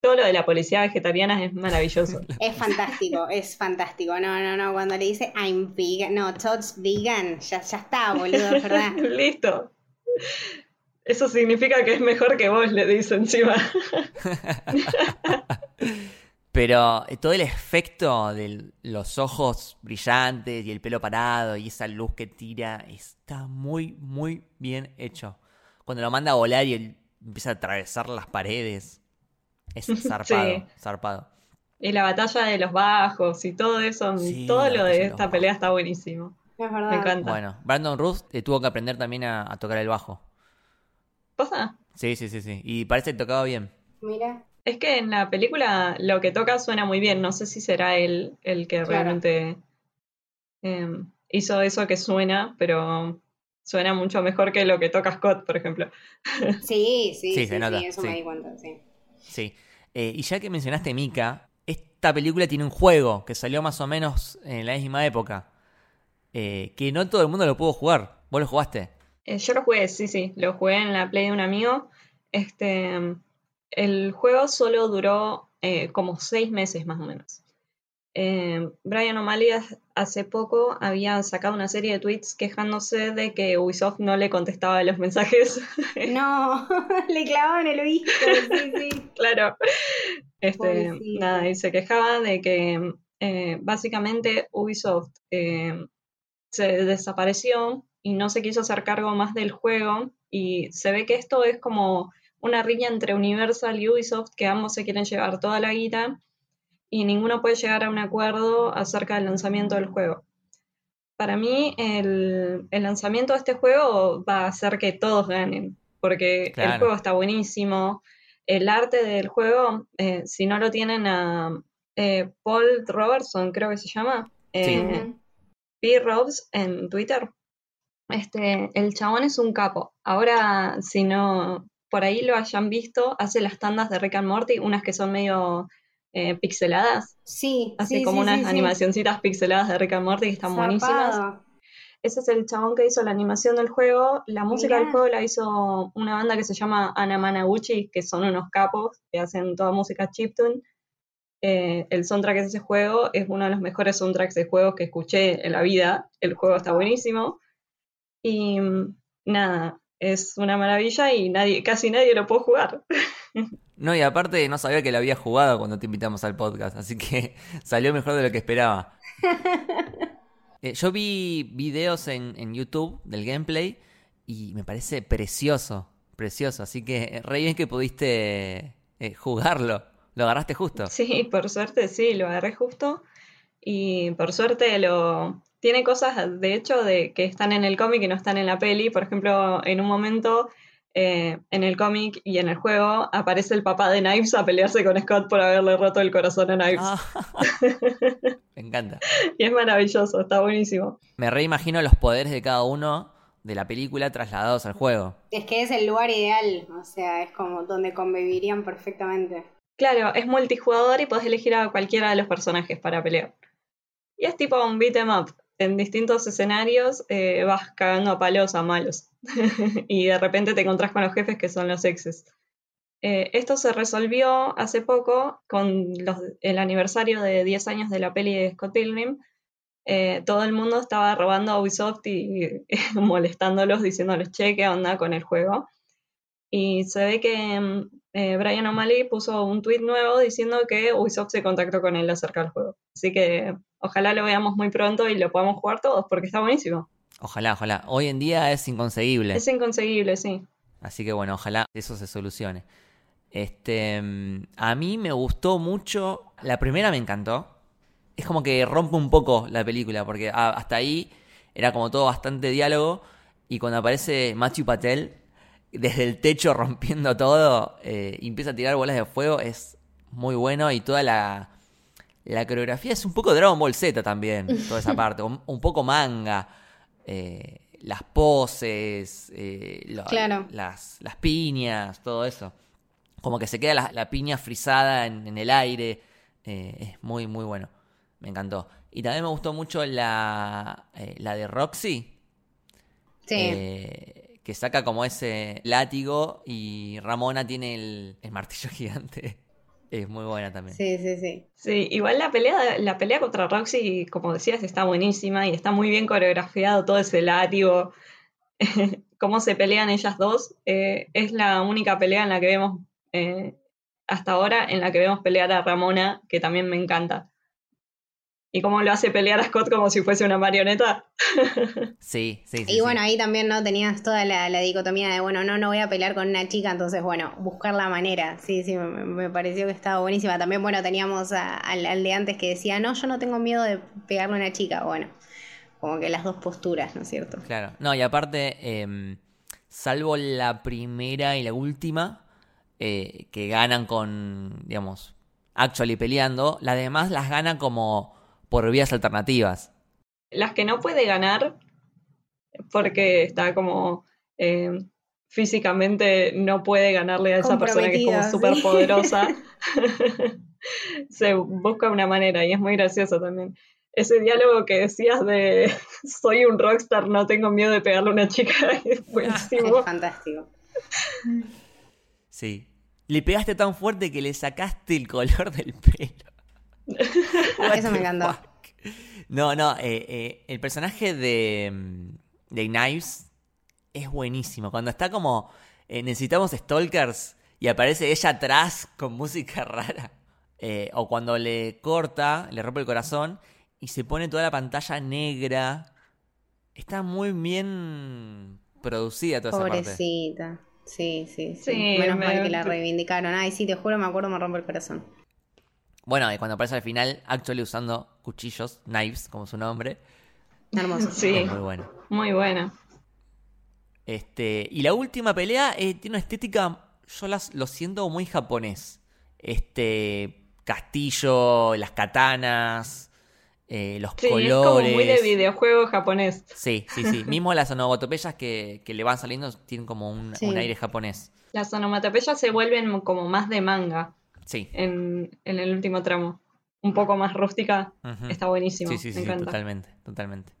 todo lo de la policía vegetariana es maravilloso. Es fantástico, es fantástico. No, no, no, cuando le dice I'm vegan, no, Todd's vegan, ya, ya está, boludo, es verdad. Listo. Eso significa que es mejor que vos, le dice encima. Pero eh, todo el efecto de los ojos brillantes y el pelo parado y esa luz que tira está muy, muy bien hecho. Cuando lo manda a volar y él empieza a atravesar las paredes. Es zarpado, Sí. zarpado. Y la batalla de los bajos y todo eso, Sí, todo lo de esta bajos. pelea está buenísimo. Es verdad. Me encanta. Bueno, Brandon Ruth eh, tuvo que aprender también a, a tocar el bajo. ¿Pasa? Sí, sí, sí, sí. Y parece que tocaba bien. Mira, Es que en la película lo que toca suena muy bien. No sé si será él el que Claro. realmente eh, hizo eso que suena, pero suena mucho mejor que lo que toca Scott, por ejemplo. sí, sí, Sí, sí, se nota, sí, eso sí. me di cuenta, sí. Sí. Eh, y ya que mencionaste Mika, esta película tiene un juego que salió más o menos en la misma época. eh, que no todo el mundo lo pudo jugar. ¿Vos lo jugaste? Eh, yo lo jugué, sí, sí, lo jugué en la Play de un amigo. Este, el juego solo duró como seis meses más o menos. Eh, Brian O'Malley ha- hace poco había sacado una serie de tweets quejándose de que Ubisoft no le contestaba los mensajes. No, le clavaban el visto, sí, sí. Claro. Este, nada, y se quejaba de que eh, básicamente Ubisoft eh, se desapareció y no se quiso hacer cargo más del juego. Y se ve que esto es como una riña entre Universal y Ubisoft, que ambos se quieren llevar toda la guita y ninguno puede llegar a un acuerdo acerca del lanzamiento del juego. Para mí, el, el lanzamiento de este juego va a hacer que todos ganen, porque el juego está buenísimo. El arte del juego, eh, si no lo tienen a eh, Paul Robertson, creo que se llama, eh. P. Robs en Twitter. Este, el chabón es un capo. Ahora, si no por ahí lo hayan visto, hace las tandas de Rick and Morty, unas que son medio eh, pixeladas. Sí, Hace sí, como sí, unas sí, animacioncitas pixeladas de Rick and Morty que están buenísimas. Ese es el chabón que hizo la animación del juego. La música del juego la hizo una banda que se llama Anamanaguchi, que son unos capos que hacen toda música chiptune. Eh, el soundtrack de ese juego es uno de los mejores soundtracks de juegos que escuché en la vida. El juego está buenísimo. Y mm, nada, es una maravilla y nadie, casi nadie lo puede jugar. No, y aparte no sabía que lo había jugado cuando te invitamos al podcast, así que salió mejor de lo que esperaba. Eh, yo vi videos en, en YouTube del gameplay y me parece precioso, precioso, así que eh, re bien que pudiste eh, jugarlo, lo agarraste justo. Sí, por suerte sí, lo agarré justo. Y por suerte lo. Tiene cosas, de hecho, de que están en el cómic y no están en la peli. Por ejemplo, en un momento, eh, en el cómic y en el juego, aparece el papá de Knives a pelearse con Scott por haberle roto el corazón a Knives. Ah. me encanta. Y es maravilloso, está buenísimo. Me reimagino los poderes de cada uno de la película trasladados al juego. Es que es el lugar ideal, o sea, es como donde convivirían perfectamente. Claro, es multijugador y podés elegir a cualquiera de los personajes para pelear. Y es tipo un beat 'em up. En distintos escenarios eh, vas cagando a palos a malos. y de repente te encontrás con los jefes que son los exes. Eh, esto se resolvió hace poco con los- el aniversario de 10 años de la peli de Scott Pilgrim. Eh, todo el mundo estaba robando a Ubisoft y, molestándolos, diciéndoles, che, ¿qué onda con el juego? Y se ve que mm, eh, Brian O'Malley puso un tweet nuevo diciendo que Ubisoft se contactó con él acerca del juego. Así que ojalá lo veamos muy pronto y lo podamos jugar todos, porque está buenísimo. Ojalá, ojalá. Hoy en día es inconseguible. Es inconseguible, sí. Así que bueno, ojalá eso se solucione. Este, mm, a mí me gustó mucho. La primera me encantó. Es como que rompe un poco la película, porque hasta ahí era como todo bastante diálogo. Y cuando aparece Matthew Patel desde el techo rompiendo todo eh, empieza a tirar bolas de fuego, es muy bueno. Y toda la, la coreografía es un poco Dragon Ball Z también, toda esa parte. Un, un poco manga. eh, las poses, eh, lo- Claro. las, las piñas, todo eso. Como que se queda la, la piña frisada en, en el aire. eh, es muy, muy bueno. Me encantó. Y también me gustó mucho la, la de Roxy. Sí. que saca como ese látigo y Ramona tiene el, el martillo gigante. Es muy buena también. sí, sí, sí. Sí, igual la pelea, la pelea contra Roxy, como decías, está buenísima y está muy bien coreografiado todo ese látigo. Cómo se pelean ellas dos. eh, es la única pelea en la que vemos, eh, hasta ahora, en la que vemos pelear a Ramona, que también me encanta. Y cómo lo hace pelear a Scott como si fuese una marioneta. Sí, sí, sí. Y sí. bueno, ahí también no tenías toda la, la dicotomía de, bueno, no, no voy a pelear con una chica, entonces, bueno, buscar la manera. Sí, sí, me, me pareció que estaba buenísima. También, bueno, teníamos a- al, al de antes que decía, no, yo no tengo miedo de pegarle a una chica. Bueno, como que las dos posturas, ¿no es cierto? Claro. No, y aparte, em, salvo la primera y la última, eh, que ganan con, digamos, actually peleando, las demás las ganan como por vías alternativas. Las que no puede ganar, porque está como eh, físicamente no puede ganarle a esa persona que es como súper sí. poderosa. Se busca una manera y es muy gracioso también. Ese diálogo que decías de soy un rockstar, no tengo miedo de pegarle a una chica, es buenísimo. Es fantástico. Sí. Le pegaste tan fuerte que le sacaste el color del pelo. Eso me encantó. fuck? No, no, eh, eh, el personaje de, mm, de Knives es buenísimo. Cuando está como, eh, necesitamos stalkers y aparece ella atrás con música rara. Eh, o cuando le corta, le rompe el corazón y se pone toda la pantalla negra. Está muy bien producida toda esa parte. Pobrecita. Sí, sí, sí. Sí, Menos me- mal que la reivindicaron. Ay, sí, te juro, me acuerdo, me rompe el corazón. Bueno, y cuando aparece al final, actually usando cuchillos, knives, como su nombre. Hermoso. Sí, Es muy bueno. muy buena. Este, y la última pelea eh, tiene una estética, yo las, lo siento muy japonés. Este castillo, las katanas, eh, los Sí, colores. es como muy de videojuego japonés. Sí, sí, sí. Mismo las onomatopeyas que, que le van saliendo tienen como un, Sí. un aire japonés. Las onomatopeyas se vuelven como más de manga Sí. en, en el último tramo. Un poco más rústica. Está buenísimo. Sí, sí, me sí, encanta. totalmente, totalmente.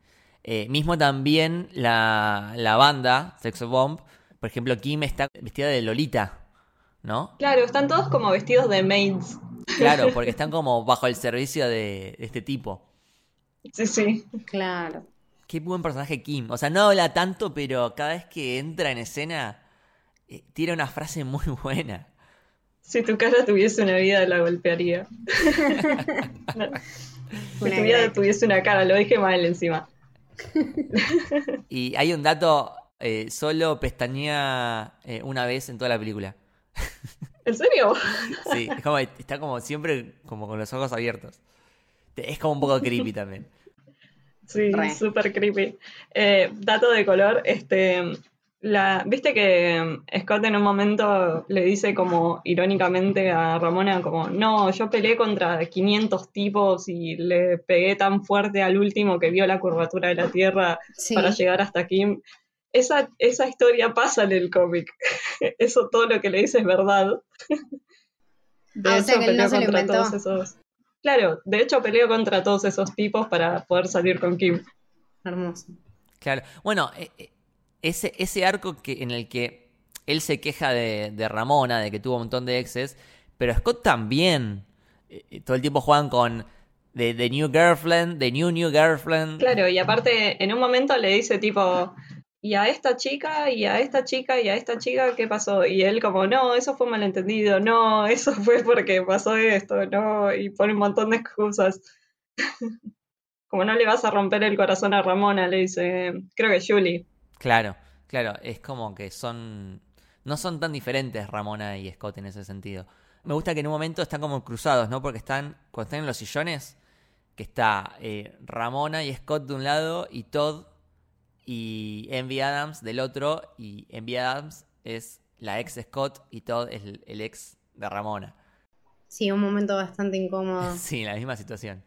Eh, mismo también la, la banda, Sexo Bomb, por ejemplo, Kim está vestida de Lolita, ¿no? Claro, están todos como vestidos de maids. Claro, porque están como bajo el servicio de, de este tipo. Sí, sí. Claro. Qué buen personaje Kim. O sea, no habla tanto, pero cada vez que entra en escena, eh, tira una frase muy buena. Si tu cara tuviese una vida, la golpearía. si tu vida tuviese una cara, lo dije mal encima. Y hay un dato, eh, solo pestañea eh, una vez en toda la película. ¿En serio? Sí, es como, está como siempre como con los ojos abiertos. Es como un poco creepy también. Sí, súper creepy. Eh, dato de color, este, la, viste que mm, Scott en un momento le dice como irónicamente a Ramona como, no, yo peleé contra 500 tipos y le pegué tan fuerte al último que vio la curvatura de la Tierra Sí. para llegar hasta aquí. Esa, esa historia pasa en el cómic. Eso todo lo que le dice es verdad. De Ah, o sea que él no peleó se lo contra inventó. todos esos. Claro, de hecho peleó contra todos esos tipos para poder salir con Kim. Hermoso. Claro. Bueno, eh, eh, ese, ese arco que, en el que él se queja de, Ramona, de que tuvo un montón de exes, pero Scott también. Eh, eh, todo el tiempo juegan con The, the New Girlfriend, The New New Girlfriend. Claro, y aparte en un momento le dice tipo, y a esta chica, y a esta chica, y a esta chica, ¿qué pasó? Y él como, no, eso fue malentendido, no, eso fue porque pasó esto, no, y pone un montón de excusas. como no le vas a romper el corazón a Ramona, le dice, creo que Julie. Claro, claro. Es como que son. No son tan diferentes Ramona y Scott en ese sentido. Me gusta que en un momento están como cruzados, ¿no? Porque están. Cuando están en los sillones, que está eh, Ramona y Scott de un lado y Todd y Envy Adams del otro. Y Envy Adams es la ex Scott y Todd es el, el ex de Ramona. Sí, un momento bastante incómodo. Sí, la misma situación.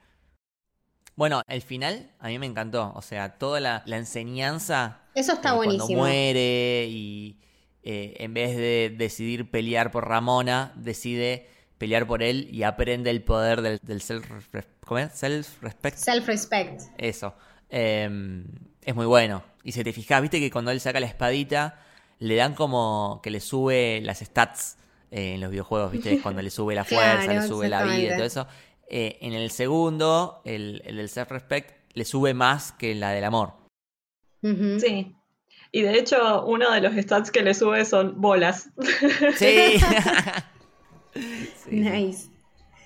Bueno, el final a mí me encantó. O sea, toda la, la enseñanza Eso está eh, cuando buenísimo. muere y eh, en vez de decidir pelear por Ramona, decide pelear por él y aprende el poder del, del self, ¿cómo es? self-respect. Self-respect. Eso. Eh, es muy bueno. Y si te fijas, viste que cuando él saca la espadita, le dan como que le sube las stats eh, en los videojuegos, viste, cuando le sube la fuerza, Claro, le sube la vida y todo eso. Eh, en el segundo, el, el del self-respect, le sube más que la del amor. Sí. Y de hecho, uno de los stats que le sube son bolas. Sí. Nice.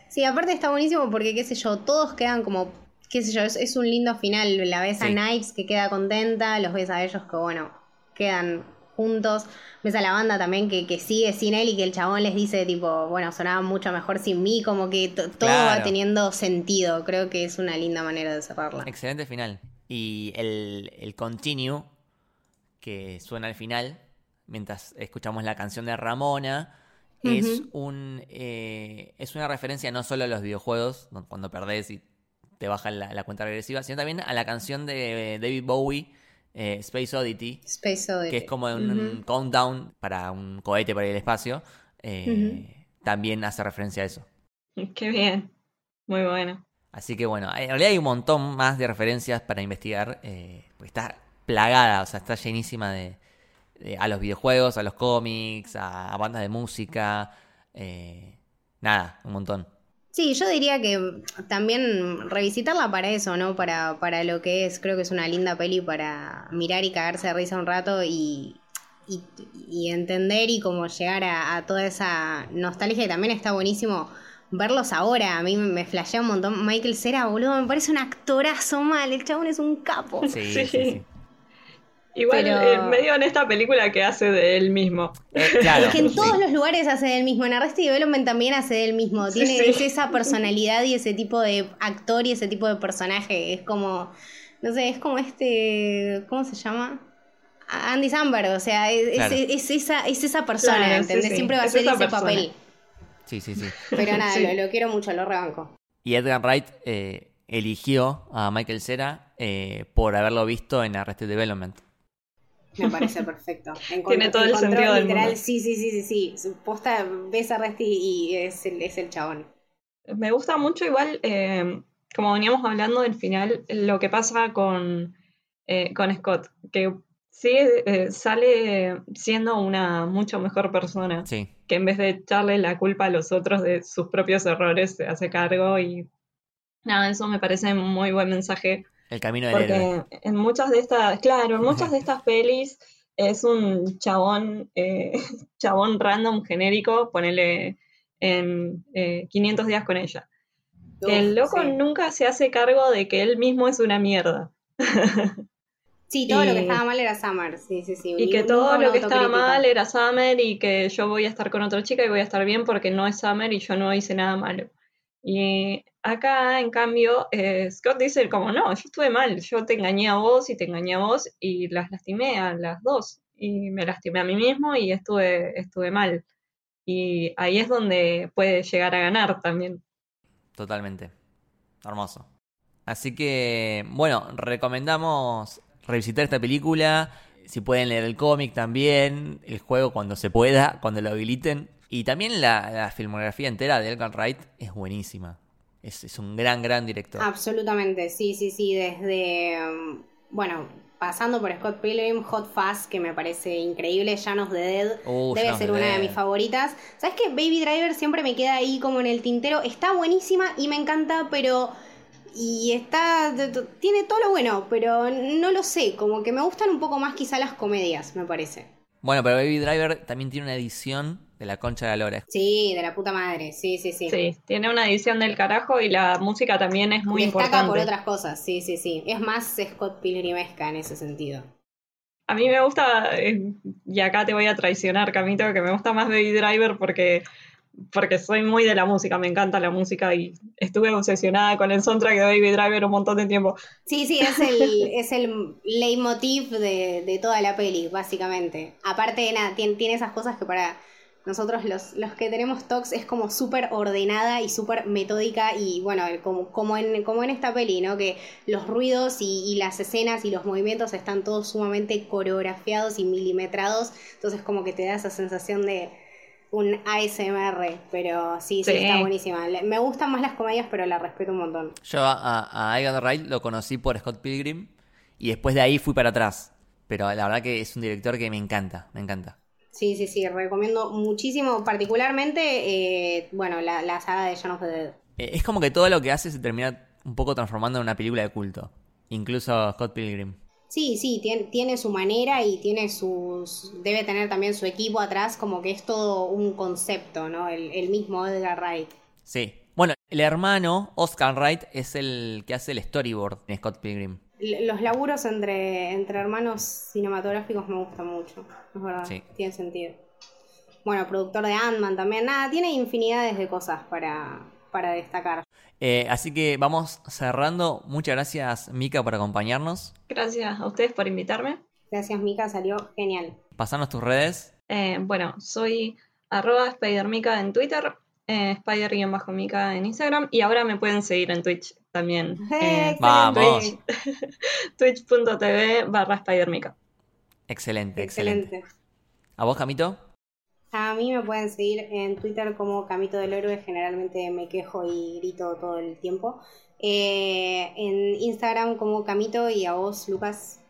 Sí, aparte está buenísimo porque, qué sé yo, todos quedan como, qué sé yo, es, es un lindo final. La ves a. Knives que queda contenta, los ves a ellos que, bueno, quedan juntos. Ves a la banda también que, que sigue sin él y que el chabón les dice, tipo, bueno, sonaba mucho mejor sin mí, como que to- todo va teniendo sentido. Creo que es una linda manera de cerrarla. Excelente final. Y el, el continue que suena al final, mientras escuchamos la canción de Ramona, es un eh, es una referencia no solo a los videojuegos, cuando perdés y te bajan la, la cuenta regresiva, sino también a la canción de David Bowie, eh, Space Oddity, Space Oddity. que es como un, un countdown para un cohete para ir al espacio. eh, También hace referencia a eso. Qué bien. Muy bueno. Así que bueno, en realidad hay un montón más de referencias para investigar. eh, porque está plagada, o sea, está llenísima de, de- a los videojuegos, a los cómics, a, a bandas de música. nada, un montón. Sí, yo diría que también revisitarla para eso, ¿no? Para, para lo que es, creo que es una linda peli para mirar y cagarse de risa un rato y, y, entender y como llegar a, toda esa nostalgia y también está buenísimo verlos ahora. A mí me flashea un montón. Michael Cera, boludo, me parece un actorazo mal. El chabón es un capo. Sí. sí, sí. Igual, Pero- eh, medio en esta película que hace de él mismo. Eh, claro. Es que en sí. todos los lugares hace del mismo. En Arrested Development también hace del mismo. Sí, Tiene sí. esa personalidad y ese tipo de actor y ese tipo de personaje. Es como, no sé, es como este, ¿cómo se llama? Andy Samberg, o sea, es, es- Claro. es esa, es esa persona, Claro, ¿entendés? sí. Siempre va a ser ese persona. papel. Sí, sí, sí. Pero nada, Sí. lo, lo quiero mucho, lo rebanco. Y Edgar Wright eh, eligió a Michael Cera eh, por haberlo visto en Arrested Development. Me parece perfecto. Encontró- Tiene todo el sentido del literal, mundo. Sí, sí, sí, sí, sí. Su Posta, ves a Resti y es el, es el chabón. Me gusta mucho igual, eh, como veníamos hablando del final, lo que pasa con, eh, con Scott, que sí eh, sale siendo una mucho mejor persona, Sí, que en vez de echarle la culpa a los otros de sus propios errores, se hace cargo y nada, eso me parece un muy buen mensaje el camino del héroe. Porque en muchas de estas, claro, en muchas de estas pelis es un chabón, eh, chabón random genérico, ponele en eh, 500 días con ella. El loco sí. nunca se hace cargo de que él mismo es una mierda. Sí, todo lo que estaba mal era Summer, sí, sí, sí. Y que todo lo que estaba mal era Summer y que yo voy a estar con otra chica y voy a estar bien porque no es Summer y yo no hice nada malo. Y acá, en cambio, eh, Scott dice como, no, yo estuve mal, yo te engañé a vos y te engañé a vos y las lastimé a las dos. Y me lastimé a mí mismo y estuve, estuve mal. Y ahí es donde puede llegar a ganar también. Totalmente. Hermoso. Así que, bueno, recomendamos revisitar esta película. Si pueden leer el cómic también, el juego cuando se pueda, cuando lo habiliten. Y también la, la filmografía entera de Edgar Wright es buenísima. Es, es un gran, gran director. Absolutamente, sí, sí, sí, desde, um, bueno, pasando por Scott Pilgrim, Hot Fuzz, que me parece increíble, Llanos de Dead, Uh, debe Llanos ser de una de mis favoritas. ¿Sabes qué? Baby Driver siempre me queda ahí como en el tintero, está buenísima y me encanta, pero... Y está, tiene todo lo bueno, pero no lo sé, como que me gustan un poco más quizá las comedias, me parece. Bueno, pero Baby Driver también tiene una edición de la concha de la lora. Sí, de la puta madre, sí, sí, sí. Sí, tiene una edición del carajo y la música también es muy Destaca importante. por otras cosas, sí, sí, sí. Es más Scott Pilgrimesca en ese sentido. A mí me gusta, eh, y acá te voy a traicionar, Camito, que me gusta más Baby Driver porque, porque soy muy de la música, me encanta la música y estuve obsesionada con el soundtrack de Baby Driver un montón de tiempo. Sí, sí, es el, es el leitmotiv de, de toda la peli, básicamente. Aparte, nada, tiene, tiene esas cosas que para nosotros los, los que tenemos TOCs es como súper ordenada y súper metódica y bueno, como, como, en, como en esta peli, ¿no? Que los ruidos y, y las escenas y los movimientos están todos sumamente coreografiados y milimetrados, entonces como que te da esa sensación de un ASMR, pero sí, sí, Sí. está buenísima. Le- Me gustan más las comedias, pero la respeto un montón. Yo a, a Edgar Wright lo conocí por Scott Pilgrim y después de ahí fui para atrás. Pero la verdad que es un director que me encanta, me encanta. Sí, sí, sí, recomiendo muchísimo, particularmente, eh, bueno, la, la saga de Shaun of the Dead. Eh, Es como que todo lo que hace se termina un poco transformando en una película de culto. Incluso Scott Pilgrim. Sí, sí, tiene, tiene su manera y tiene sus... debe tener también su equipo atrás, como que es todo un concepto, ¿no? El, el mismo Edgar Wright. Sí. Bueno, el hermano, Oscar Wright, es el que hace el storyboard en Scott Pilgrim. Los laburos entre, entre hermanos cinematográficos me gustan mucho, es verdad, Sí. tiene sentido. Bueno, productor de Ant-Man también, nada, tiene infinidades de cosas para, para destacar. Eh, así que vamos cerrando. Muchas gracias, Mika, por acompañarnos. Gracias a ustedes por invitarme. Gracias, Mika, salió genial. Pasanos tus redes. Eh, bueno, soy arroba SpiderMica en Twitter, eh, Spider-Mica en Instagram y ahora me pueden seguir en Twitch también. ¡Eh, eh, Vamos. Twitch.tv barra SpiderMica. Excelente, excelente. Excelente. ¿A vos, Camito? A mí me pueden seguir en Twitter como Camito del Héroe, generalmente me quejo y grito todo el tiempo. Eh, en Instagram como Camito y a vos, Lucas.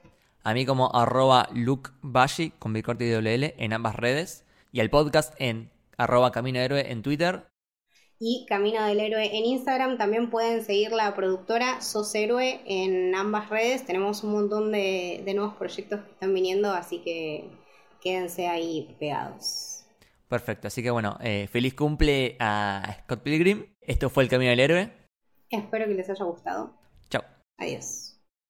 A mí como arroba lukebashi con B corte y doble L en ambas redes. Y al podcast en arroba Camino Héroe en Twitter. y Camino del Héroe en Instagram. También pueden seguir la productora Sos Héroe en ambas redes. Tenemos un montón de, de nuevos proyectos que están viniendo, así que quédense ahí pegados. Perfecto, así que bueno, eh, feliz cumple a Scott Pilgrim. Esto fue El Camino del Héroe. Espero que les haya gustado. Chao. Adiós.